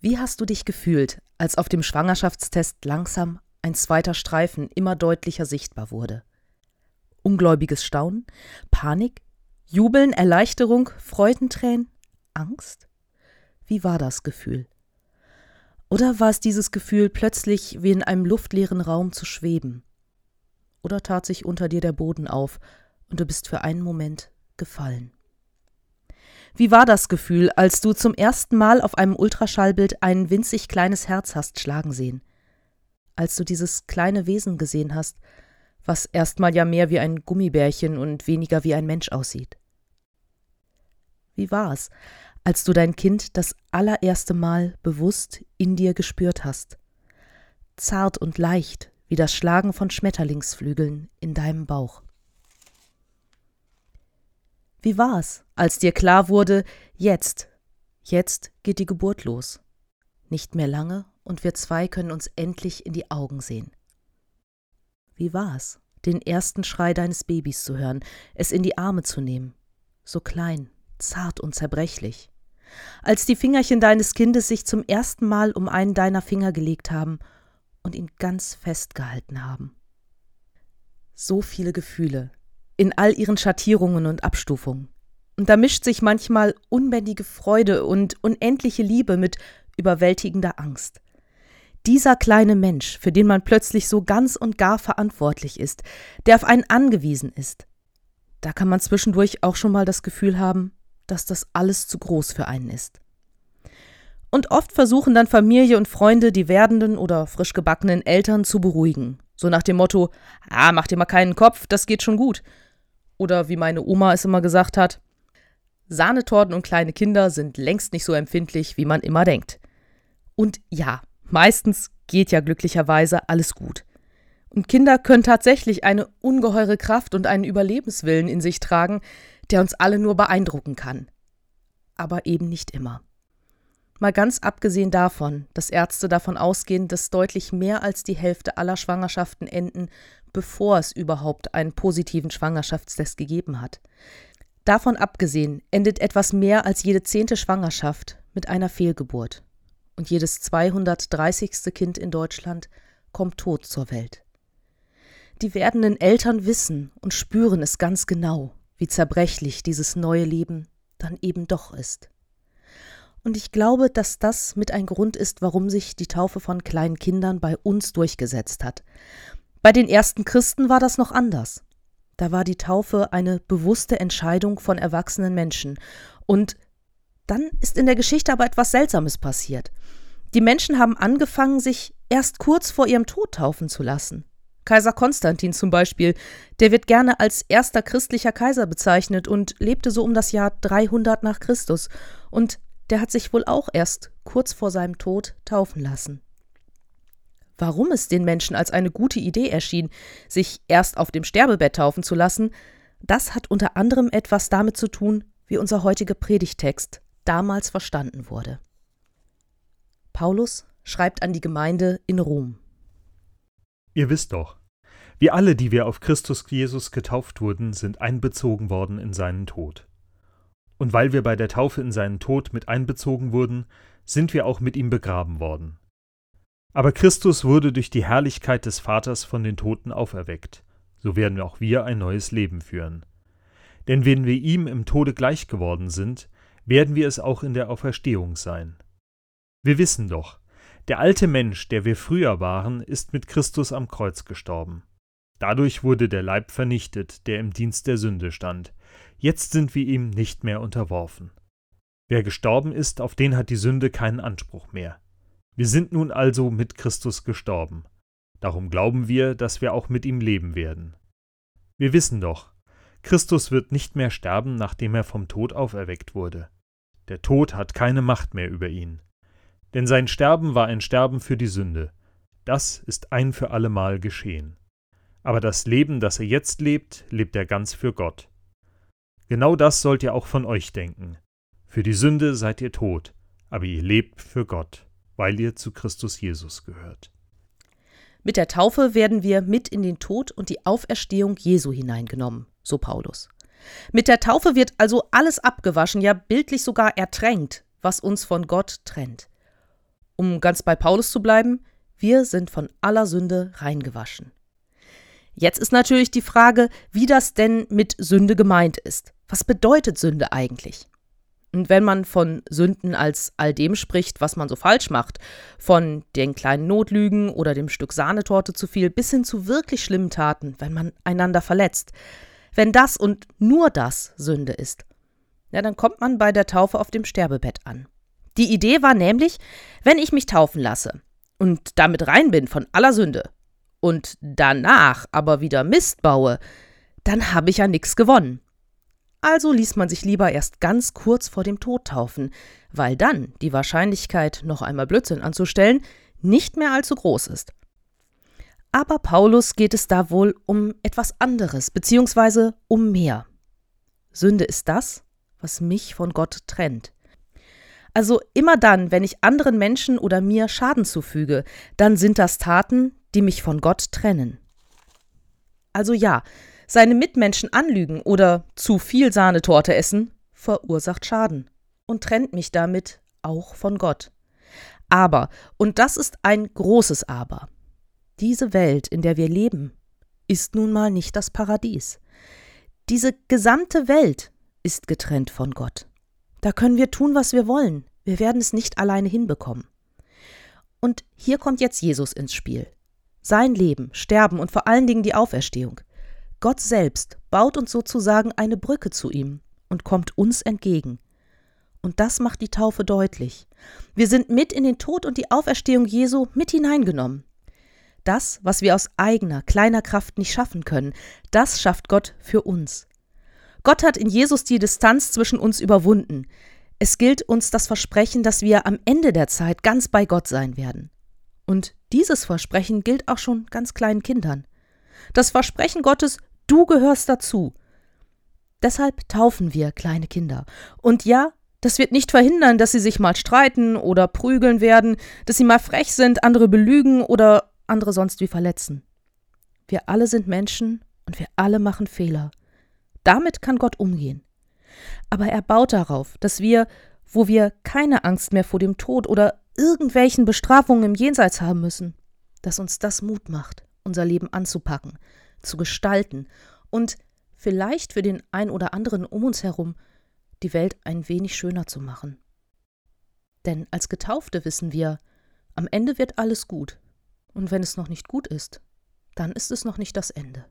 Wie hast du dich gefühlt, als auf dem Schwangerschaftstest langsam ein zweiter Streifen immer deutlicher sichtbar wurde? Ungläubiges Staunen, Panik, Jubeln, Erleichterung, Freudentränen, Angst? Wie war das Gefühl? Oder war es dieses Gefühl, plötzlich wie in einem luftleeren Raum zu schweben? Oder tat sich unter dir der Boden auf und du bist für einen Moment gefallen? Wie war das Gefühl, als du zum ersten Mal auf einem Ultraschallbild ein winzig kleines Herz hast schlagen sehen? Als du dieses kleine Wesen gesehen hast, was erstmal ja mehr wie ein Gummibärchen und weniger wie ein Mensch aussieht? Wie war es, als du dein Kind das allererste Mal bewusst in dir gespürt hast? Zart und leicht wie das Schlagen von Schmetterlingsflügeln in deinem Bauch. Wie war's, als dir klar wurde, jetzt, jetzt geht die Geburt los. Nicht mehr lange und wir zwei können uns endlich in die Augen sehen. Wie war's, den ersten Schrei deines Babys zu hören, es in die Arme zu nehmen, so klein, zart und zerbrechlich. Als die Fingerchen deines Kindes sich zum ersten Mal um einen deiner Finger gelegt haben und ihn ganz festgehalten haben. So viele Gefühle, in all ihren Schattierungen und Abstufungen. Und da mischt sich manchmal unbändige Freude und unendliche Liebe mit überwältigender Angst. Dieser kleine Mensch, für den man plötzlich so ganz und gar verantwortlich ist, der auf einen angewiesen ist, da kann man zwischendurch auch schon mal das Gefühl haben, dass das alles zu groß für einen ist. Und oft versuchen dann Familie und Freunde die werdenden oder frisch gebackenen Eltern zu beruhigen. So nach dem Motto, ah, mach dir mal keinen Kopf, das geht schon gut. Oder wie meine Oma es immer gesagt hat, Sahnetorten und kleine Kinder sind längst nicht so empfindlich, wie man immer denkt. Und ja, meistens geht ja glücklicherweise alles gut. Und Kinder können tatsächlich eine ungeheure Kraft und einen Überlebenswillen in sich tragen, der uns alle nur beeindrucken kann. Aber eben nicht immer. Mal ganz abgesehen davon, dass Ärzte davon ausgehen, dass deutlich mehr als die Hälfte aller Schwangerschaften enden, bevor es überhaupt einen positiven Schwangerschaftstest gegeben hat. Davon abgesehen endet etwas mehr als jede zehnte Schwangerschaft mit einer Fehlgeburt. Und jedes 230. Kind in Deutschland kommt tot zur Welt. Die werdenden Eltern wissen und spüren es ganz genau, wie zerbrechlich dieses neue Leben dann eben doch ist. Und ich glaube, dass das mit ein Grund ist, warum sich die Taufe von kleinen Kindern bei uns durchgesetzt hat. Bei den ersten Christen war das noch anders. Da war die Taufe eine bewusste Entscheidung von erwachsenen Menschen. Und dann ist in der Geschichte aber etwas Seltsames passiert. Die Menschen haben angefangen, sich erst kurz vor ihrem Tod taufen zu lassen. Kaiser Konstantin zum Beispiel, der wird gerne als erster christlicher Kaiser bezeichnet und lebte so um das Jahr 300 nach Christus. Und der hat sich wohl auch erst kurz vor seinem Tod taufen lassen. Warum es den Menschen als eine gute Idee erschien, sich erst auf dem Sterbebett taufen zu lassen, das hat unter anderem etwas damit zu tun, wie unser heutiger Predigtext damals verstanden wurde. Paulus schreibt an die Gemeinde in Rom. Ihr wisst doch, wir alle, die wir auf Christus Jesus getauft wurden, sind einbezogen worden in seinen Tod. Und weil wir bei der Taufe in seinen Tod mit einbezogen wurden, sind wir auch mit ihm begraben worden. Aber Christus wurde durch die Herrlichkeit des Vaters von den Toten auferweckt, so werden auch wir ein neues Leben führen. Denn wenn wir ihm im Tode gleich geworden sind, werden wir es auch in der Auferstehung sein. Wir wissen doch, der alte Mensch, der wir früher waren, ist mit Christus am Kreuz gestorben. Dadurch wurde der Leib vernichtet, der im Dienst der Sünde stand. Jetzt sind wir ihm nicht mehr unterworfen. Wer gestorben ist, auf den hat die Sünde keinen Anspruch mehr. Wir sind nun also mit Christus gestorben. Darum glauben wir, dass wir auch mit ihm leben werden. Wir wissen doch, Christus wird nicht mehr sterben, nachdem er vom Tod auferweckt wurde. Der Tod hat keine Macht mehr über ihn. Denn sein Sterben war ein Sterben für die Sünde. Das ist ein für allemal geschehen aber das Leben, das er jetzt lebt, lebt er ganz für Gott. Genau das sollt ihr auch von euch denken. Für die Sünde seid ihr tot, aber ihr lebt für Gott, weil ihr zu Christus Jesus gehört. Mit der Taufe werden wir mit in den Tod und die Auferstehung Jesu hineingenommen, so Paulus. Mit der Taufe wird also alles abgewaschen, ja bildlich sogar ertränkt, was uns von Gott trennt. um ganz bei Paulus zu bleiben, wir sind von aller Sünde reingewaschen. Jetzt ist natürlich die Frage, wie das denn mit Sünde gemeint ist. Was bedeutet Sünde eigentlich? Und wenn man von Sünden als all dem spricht, was man so falsch macht, von den kleinen Notlügen oder dem Stück Sahnetorte zu viel bis hin zu wirklich schlimmen Taten, wenn man einander verletzt, wenn das und nur das Sünde ist, ja, dann kommt man bei der Taufe auf dem Sterbebett an. Die Idee war nämlich, wenn ich mich taufen lasse und damit rein bin von aller Sünde und danach aber wieder Mist baue, dann habe ich ja nichts gewonnen. Also ließ man sich lieber erst ganz kurz vor dem Tod taufen, weil dann die Wahrscheinlichkeit, noch einmal Blödsinn anzustellen, nicht mehr allzu groß ist. Aber Paulus geht es da wohl um etwas anderes, beziehungsweise um mehr. Sünde ist das, was mich von Gott trennt. Also immer dann, wenn ich anderen Menschen oder mir Schaden zufüge, dann sind das Taten, die mich von Gott trennen. Also ja, seine Mitmenschen anlügen oder zu viel Sahnetorte essen verursacht Schaden und trennt mich damit auch von Gott. Aber, und das ist ein großes Aber, diese Welt, in der wir leben, ist nun mal nicht das Paradies. Diese gesamte Welt ist getrennt von Gott. Da können wir tun, was wir wollen. Wir werden es nicht alleine hinbekommen. Und hier kommt jetzt Jesus ins Spiel. Sein Leben, Sterben und vor allen Dingen die Auferstehung. Gott selbst baut uns sozusagen eine Brücke zu ihm und kommt uns entgegen. Und das macht die Taufe deutlich. Wir sind mit in den Tod und die Auferstehung Jesu mit hineingenommen. Das, was wir aus eigener, kleiner Kraft nicht schaffen können, das schafft Gott für uns. Gott hat in Jesus die Distanz zwischen uns überwunden. Es gilt uns das Versprechen, dass wir am Ende der Zeit ganz bei Gott sein werden. Und dieses Versprechen gilt auch schon ganz kleinen Kindern. Das Versprechen Gottes, du gehörst dazu. Deshalb taufen wir kleine Kinder. Und ja, das wird nicht verhindern, dass sie sich mal streiten oder prügeln werden, dass sie mal frech sind, andere belügen oder andere sonst wie verletzen. Wir alle sind Menschen und wir alle machen Fehler. Damit kann Gott umgehen. Aber er baut darauf, dass wir, wo wir keine Angst mehr vor dem Tod oder irgendwelchen Bestrafungen im Jenseits haben müssen, dass uns das Mut macht, unser Leben anzupacken, zu gestalten und vielleicht für den ein oder anderen um uns herum die Welt ein wenig schöner zu machen. Denn als Getaufte wissen wir, am Ende wird alles gut. Und wenn es noch nicht gut ist, dann ist es noch nicht das Ende.